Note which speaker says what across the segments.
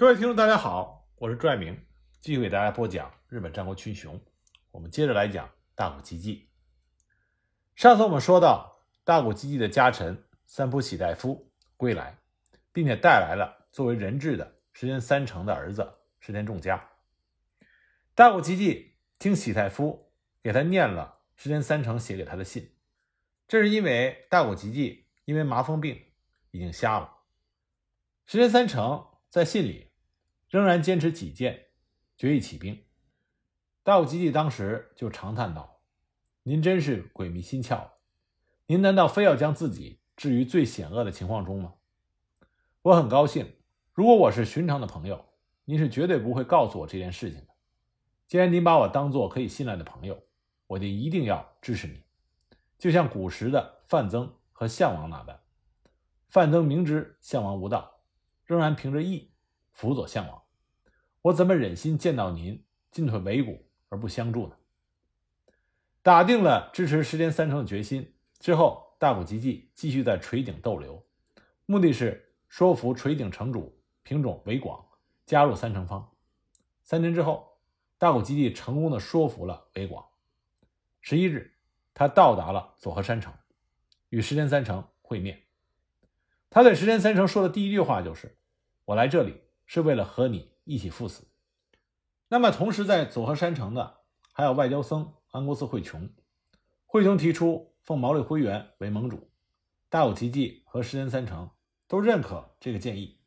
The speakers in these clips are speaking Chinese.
Speaker 1: 各位听众，大家好，我是朱爱明，继续给大家播讲日本战国群雄。我们接着来讲大谷吉继。上次我们说到，大谷吉继的家臣三浦喜大夫归来，并且带来了作为人质的石田三成的儿子石田重家。大谷吉继听喜太夫给他念了石田三成写给他的信，这是因为大谷吉继因为麻风病已经瞎了。石田三成在信里。仍然坚持己见，决意起兵。大谷吉继当时就长叹道：“您真是鬼迷心窍！您难道非要将自己置于最险恶的情况中吗？”我很高兴，如果我是寻常的朋友，您是绝对不会告诉我这件事情的。既然您把我当做可以信赖的朋友，我就一定要支持你。就像古时的范增和项王那般，范增明知项王无道，仍然凭着义辅佐项王。我怎么忍心见到您进退维谷而不相助呢？打定了支持石田三成的决心之后，大谷吉继继续在垂井逗留，目的是说服垂井城主平种维广加入三成方。三天之后，大谷吉继成功的说服了维广。十一日，他到达了佐贺山城，与石田三成会面。他对石田三成说的第一句话就是：“我来这里是为了和你。”一起赴死。那么，同时在佐贺山城的还有外交僧安国寺惠琼。惠琼提出奉毛利辉元为盟主，大武吉继和石田三成都认可这个建议。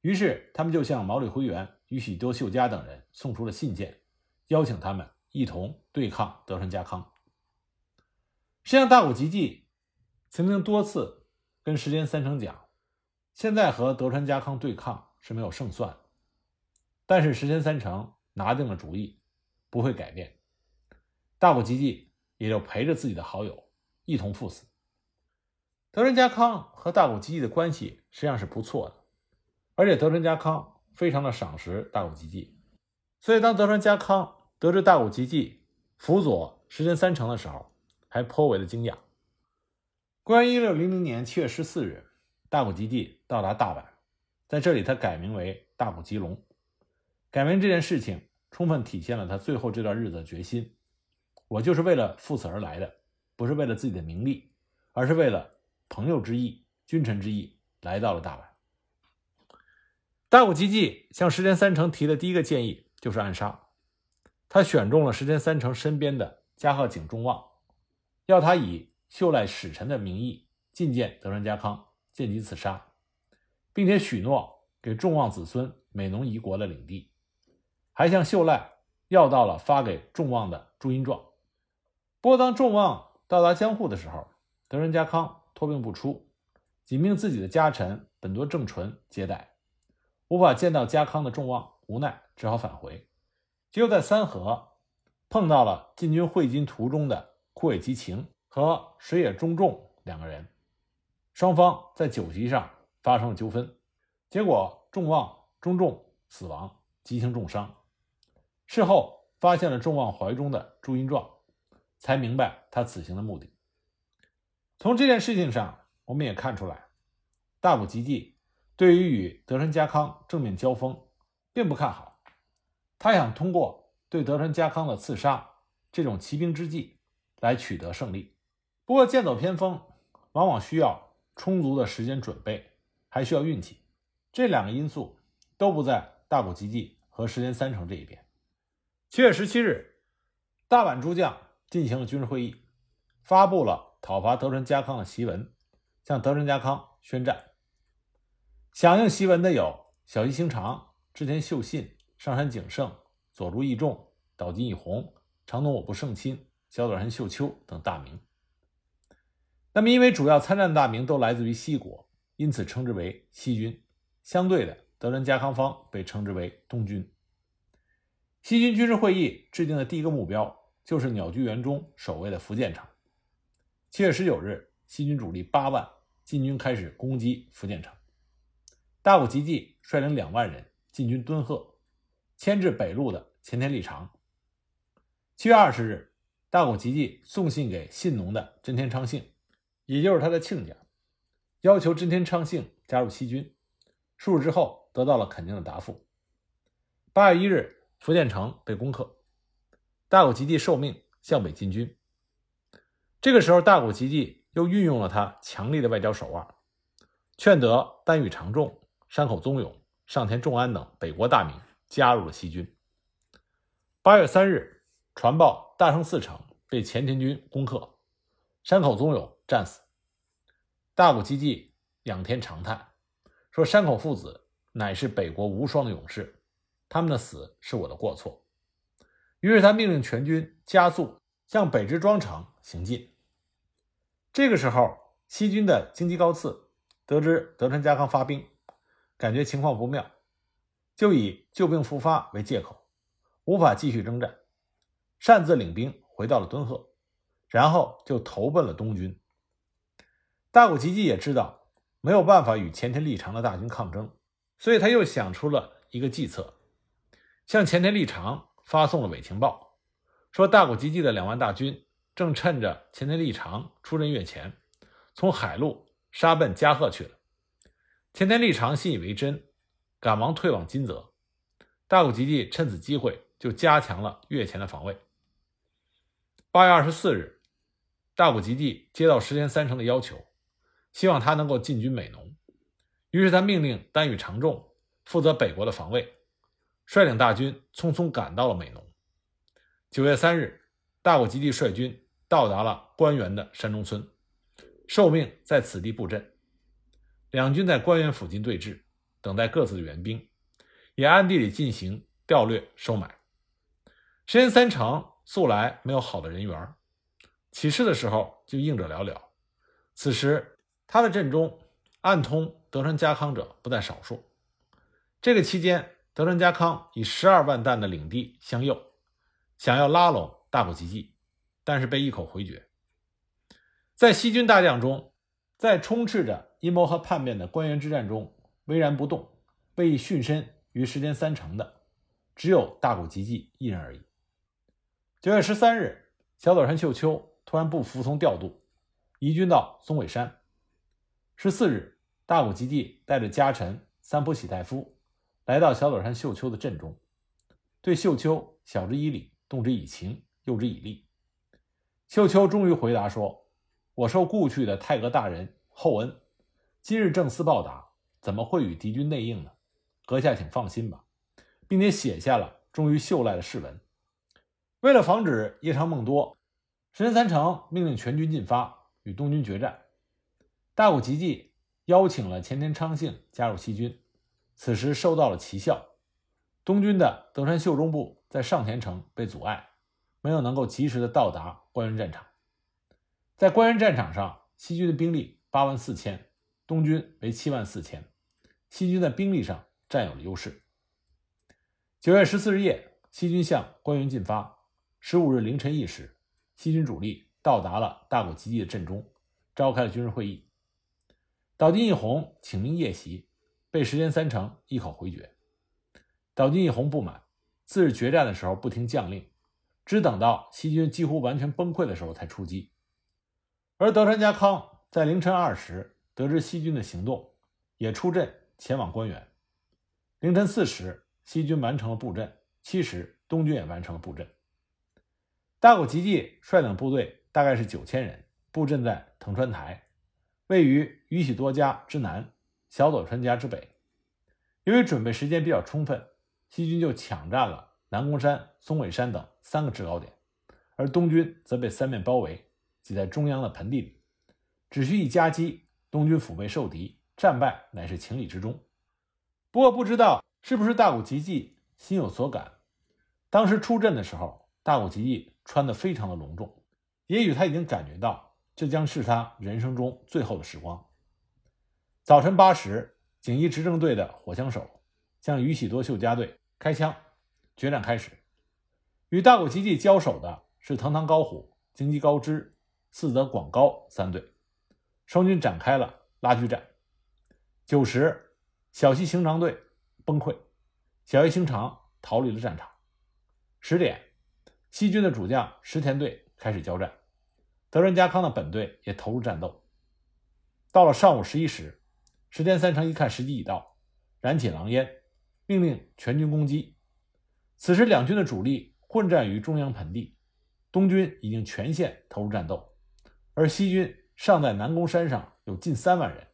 Speaker 1: 于是，他们就向毛利辉元与许多秀家等人送出了信件，邀请他们一同对抗德川家康。实际上，大武吉继曾经多次跟石田三成讲，现在和德川家康对抗是没有胜算。但是石田三成拿定了主意，不会改变。大谷吉继也就陪着自己的好友一同赴死。德川家康和大谷吉继的关系实际上是不错的，而且德川家康非常的赏识大谷吉继，所以当德川家康得知大谷吉继辅佐石田三成的时候，还颇为的惊讶。公元一六零零年七月十四日，大谷吉继到达大阪，在这里他改名为大谷吉隆。改名这件事情，充分体现了他最后这段日子的决心。我就是为了赴死而来的，不是为了自己的名利，而是为了朋友之意、君臣之意，来到了大阪。大谷吉继向石田三成提的第一个建议就是暗杀。他选中了石田三成身边的加贺井重望，要他以秀赖使臣的名义觐见德川家康，见机刺杀，并且许诺给众望子孙美浓一国的领地。还向秀赖要到了发给众望的朱印状。不过，当众望到达江户的时候，德仁家康托病不出，仅命自己的家臣本多正纯接待。无法见到家康的众望，无奈只好返回。结果在三河碰到了进军会津途中的枯尾吉晴和水野忠重两个人，双方在酒席上发生了纠纷，结果众望中重死亡，吉晴重伤。事后发现了众望怀中的朱印状，才明白他此行的目的。从这件事情上，我们也看出来，大谷吉继对于与德川家康正面交锋并不看好，他想通过对德川家康的刺杀这种骑兵之计来取得胜利。不过剑走偏锋往往需要充足的时间准备，还需要运气，这两个因素都不在大谷吉继和石田三成这一边。七月十七日，大阪诸将进行了军事会议，发布了讨伐德川家康的檄文，向德川家康宣战。响应檄文的有小西行长、织田秀信、上杉景胜、佐助义重、岛津义弘、长野我部胜亲、小岛山秀秋等大名。那么，因为主要参战大名都来自于西国，因此称之为西军。相对的，德川家康方被称之为东军。西军军事会议制定的第一个目标就是鸟居元忠守卫的福建城。七月十九日，西军主力八万进军开始攻击福建城。大谷吉继率领两万人进军敦贺，牵制北路的前田利长。七月二十日，大谷吉继送信给信浓的真田昌幸，也就是他的亲家，要求真田昌幸加入西军。数日之后，得到了肯定的答复。八月一日，福建城被攻克，大谷吉继受命向北进军。这个时候，大谷吉继又运用了他强力的外交手腕，劝得丹羽长重、山口宗永、上田重安等北国大名加入了西军。八月三日，传报大胜四城被前田军攻克，山口宗永战死。大谷吉继仰天长叹，说：“山口父子乃是北国无双的勇士，他们的死是我的过错。”于是他命令全军加速向北之庄城。行进。这个时候，西军的京畿高次得知德川家康发兵，感觉情况不妙，就以旧病复发为借口，无法继续征战，擅自领兵回到了敦贺，然后就投奔了东军。大谷吉继也知道没有办法与前田利长的大军抗争，所以他又想出了一个计策，向前田利长发送了伪情报，说大谷吉继的两万大军。正趁着前田利长出阵越前，从海路杀奔加贺去了。前田利长信以为真，赶忙退往金泽。大谷吉继趁此机会就加强了越前的防卫。八月二十四日，大谷吉继接到石田三成的要求，希望他能够进军美浓，于是他命令丹羽长重负责北国的防卫，率领大军匆匆赶到了美浓。九月三日，大谷吉地率军。到达了关原的山中村，受命在此地布阵。两军在关原附近对峙，等待各自的援兵，也暗地里进行调略收买。石田三成素来没有好的人缘，起事的时候就应者寥寥。此时他的阵中暗通德川家康者不在少数。这个期间，德川家康以十二万担的领地相诱，想要拉拢大谷吉继。但是被一口回绝。在西军大将中，在充斥着阴谋和叛变的关原之战中巍然不动、被殉身于时间三成的，只有大谷吉继一人而已。九月十三日，小岛山秀秋突然不服从调度，移军到松尾山。十四日，大谷吉地带着家臣三浦喜太夫来到小岛山秀秋的阵中，对秀秋晓之以理，动之以情，诱之以利。秀秋终于回答说：“我受故去的太阁大人厚恩，今日正思报答，怎么会与敌军内应呢？阁下请放心吧。”并且写下了忠于秀赖的誓文。为了防止夜长梦多，石田三成命令全军进发，与东军决战。大谷吉继邀请了前田昌幸加入西军，此时收到了奇效。东军的德川秀忠部在上田城被阻碍。没有能够及时的到达关原战场，在关原战场上，西军的兵力八万四千，东军为七万四千，西军在兵力上占有了优势。九月十四日夜，西军向关原进发。十五日凌晨一时，西军主力到达了大谷吉继的阵中，召开了军事会议。岛津义弘请命夜袭，被石田三成一口回绝。岛津义弘不满，次日决战的时候不听将令。只等到西军几乎完全崩溃的时候才出击，而德川家康在凌晨二时得知西军的行动，也出阵前往关原。凌晨四时，西军完成了布阵；七时，东军也完成了布阵。大谷吉继率领部队大概是九千人，布阵在藤川台，位于宇喜多家之南，小佐川家之北。由于准备时间比较充分，西军就抢占了。南宫山、松尾山等三个制高点，而东军则被三面包围，挤在中央的盆地里。只需一夹击，东军腹背受敌，战败乃是情理之中。不过，不知道是不是大谷吉继心有所感，当时出阵的时候，大谷吉继穿得非常的隆重，也许他已经感觉到这将是他人生中最后的时光。早晨八时，锦衣执政队的火枪手向宇喜多秀家队开枪。决战开始，与大谷吉继交手的是藤堂高虎、京畿高知、四泽广高三队，双军展开了拉锯战。九时，小西行长队崩溃，小西行长逃离了战场。十点，西军的主将石田队开始交战，德川家康的本队也投入战斗。到了上午十一时，石田三成一看时机已到，燃起狼烟，命令全军攻击。此时两军的主力混战于中央盆地，东军已经全线投入战斗，而西军尚在南宫山上有近三万人，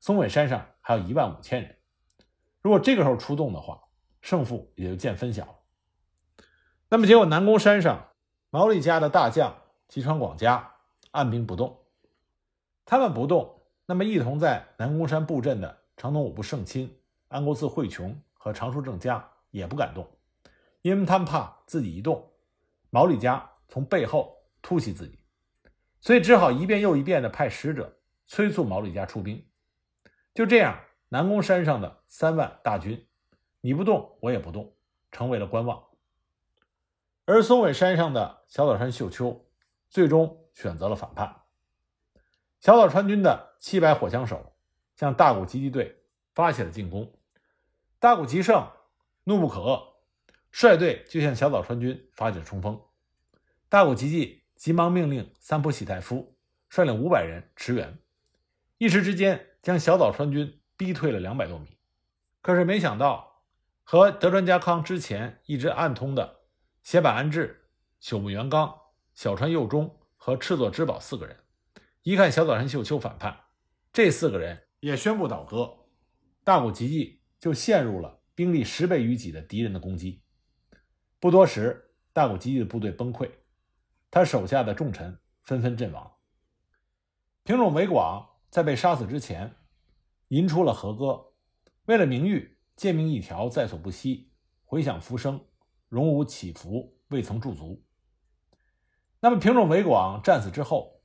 Speaker 1: 松尾山上还有一万五千人。如果这个时候出动的话，胜负也就见分晓了。那么结果，南宫山上毛利家的大将吉川广家按兵不动，他们不动，那么一同在南宫山布阵的长东五部胜亲、安国寺惠琼和长书正家也不敢动。因为他们怕自己一动，毛利家从背后突袭自己，所以只好一遍又一遍地派使者催促毛利家出兵。就这样，南宫山上的三万大军，你不动，我也不动，成为了观望。而松尾山上的小岛川秀秋，最终选择了反叛。小岛川军的七百火枪手向大谷吉继队发起了进攻，大谷吉胜怒不可遏。率队就向小岛川军发起了冲锋，大谷吉继急忙命令三浦喜太夫率领五百人驰援，一时之间将小岛川军逼退了两百多米。可是没想到，和德川家康之前一直暗通的胁坂安治、朽木元刚、小川佑忠和赤座之宝四个人，一看小岛川秀秋反叛，这四个人也宣布倒戈，大谷吉继就陷入了兵力十倍于己的敌人的攻击。不多时，大谷吉继的部队崩溃，他手下的重臣纷纷阵亡。平种为广在被杀死之前，吟出了和歌，为了名誉，贱命一条在所不惜，回响浮生，荣辱起伏未曾驻足。那么，平种维广战死之后，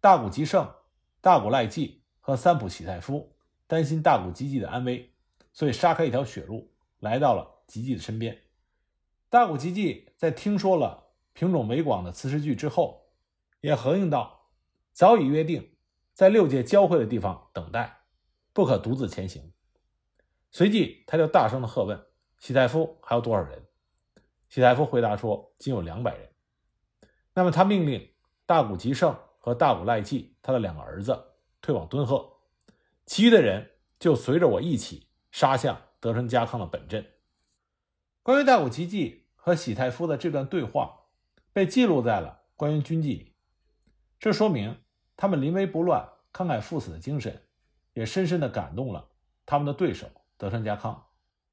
Speaker 1: 大谷吉胜、大谷赖继和三浦喜太夫担心大谷吉继的安危，所以杀开一条血路，来到了吉继的身边。大谷吉继在听说了平种维广的辞世剧之后，也合应道：“早已约定，在六界交汇的地方等待，不可独自前行。”随即，他就大声的喝问：“喜太夫还有多少人？”喜太夫回答说：“仅有两百人。”那么，他命令大谷吉胜和大谷赖继他的两个儿子退往敦贺，其余的人就随着我一起杀向德川家康的本阵。关于大谷吉继。和喜太夫的这段对话被记录在了《关于军纪》里，这说明他们临危不乱、慷慨赴死的精神，也深深地感动了他们的对手德川家康，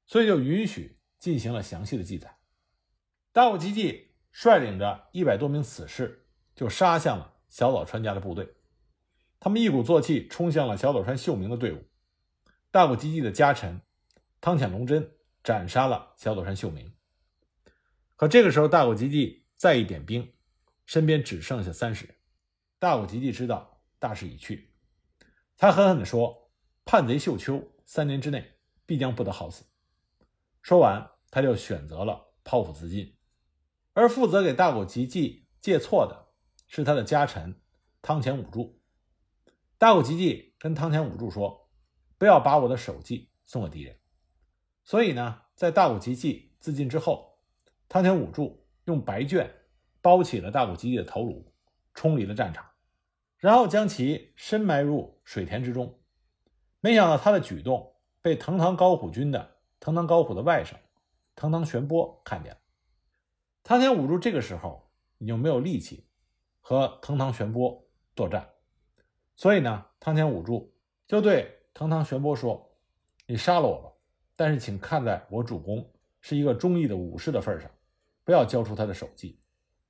Speaker 1: 所以就允许进行了详细的记载。大谷吉继率领着一百多名死士，就杀向了小岛川家的部队，他们一鼓作气冲向了小岛川秀明的队伍。大谷吉继的家臣汤浅龙真斩杀了小岛川秀明。可这个时候，大谷吉继再一点兵，身边只剩下三十人。大谷吉继知道大势已去，他狠狠地说：“叛贼秀秋三年之内必将不得好死。”说完，他就选择了剖腹自尽。而负责给大谷吉继借错的是他的家臣汤前武助。大谷吉继跟汤前武助说：“不要把我的首级送给敌人。”所以呢，在大谷吉继自尽之后。汤田武助用白绢包起了大谷吉继的头颅，冲离了战场，然后将其深埋入水田之中。没想到他的举动被藤堂高虎军的藤堂高虎的外甥藤堂玄波看见了。汤田武助这个时候已经没有力气和藤堂玄波作战，所以呢，汤田武助就对藤堂玄波说：“你杀了我吧，但是请看在我主公是一个忠义的武士的份上。”不要交出他的首级，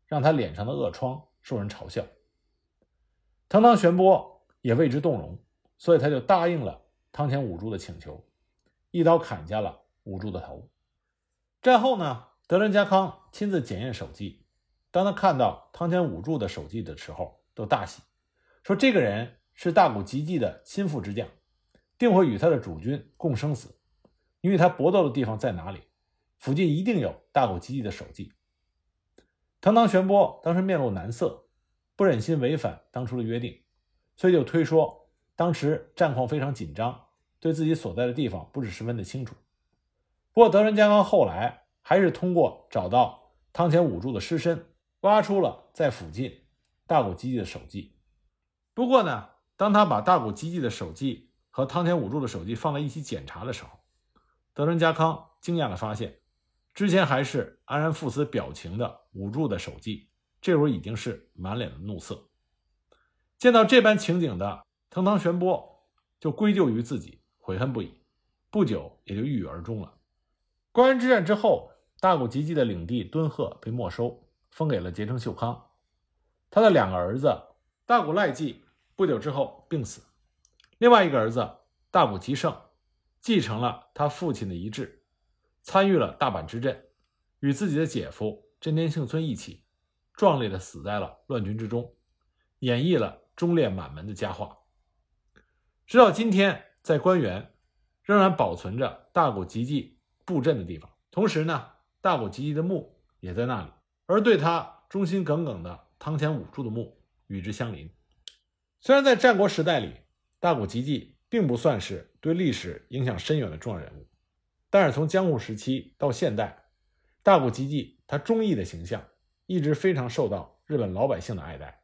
Speaker 1: 让他脸上的恶疮受人嘲笑。藤堂玄波也为之动容，所以他就答应了汤田武助的请求，一刀砍下了武助的头。战后呢，德川家康亲自检验手记，当他看到汤田武助的手记的时候，都大喜，说这个人是大谷吉继的心腹之将，定会与他的主君共生死。因为他搏斗的地方在哪里？附近一定有大谷吉继的首级。藤堂玄波当时面露难色，不忍心违反当初的约定，所以就推说当时战况非常紧张，对自己所在的地方不是十分的清楚。不过德川家康后来还是通过找到汤前武助的尸身，挖出了在附近大谷吉继的首级。不过呢，当他把大谷吉继的首级和汤前武助的首级放在一起检查的时候，德川家康惊讶地发现。之前还是安然赴死表情的武住的首级，这会儿已经是满脸的怒色。见到这般情景的藤堂玄波，就归咎于自己，悔恨不已，不久也就郁郁而终了。关原之战之后，大谷吉继的领地敦贺被没收，封给了结城秀康。他的两个儿子大谷赖继不久之后病死，另外一个儿子大谷吉胜继承了他父亲的遗志，参与了大阪之阵，与自己的姐夫真田幸村一起，壮烈的死在了乱军之中，演绎了。忠烈满门的佳话，直到今天，在关原仍然保存着大谷吉继布阵的地方。同时呢，大谷吉继的墓也在那里，而对他忠心耿耿的汤前武助的墓与之相邻。虽然在战国时代里，大谷吉继并不算是对历史影响深远的重要人物，但是从江户时期到现代，大谷吉继他忠义的形象一直非常受到日本老百姓的爱戴。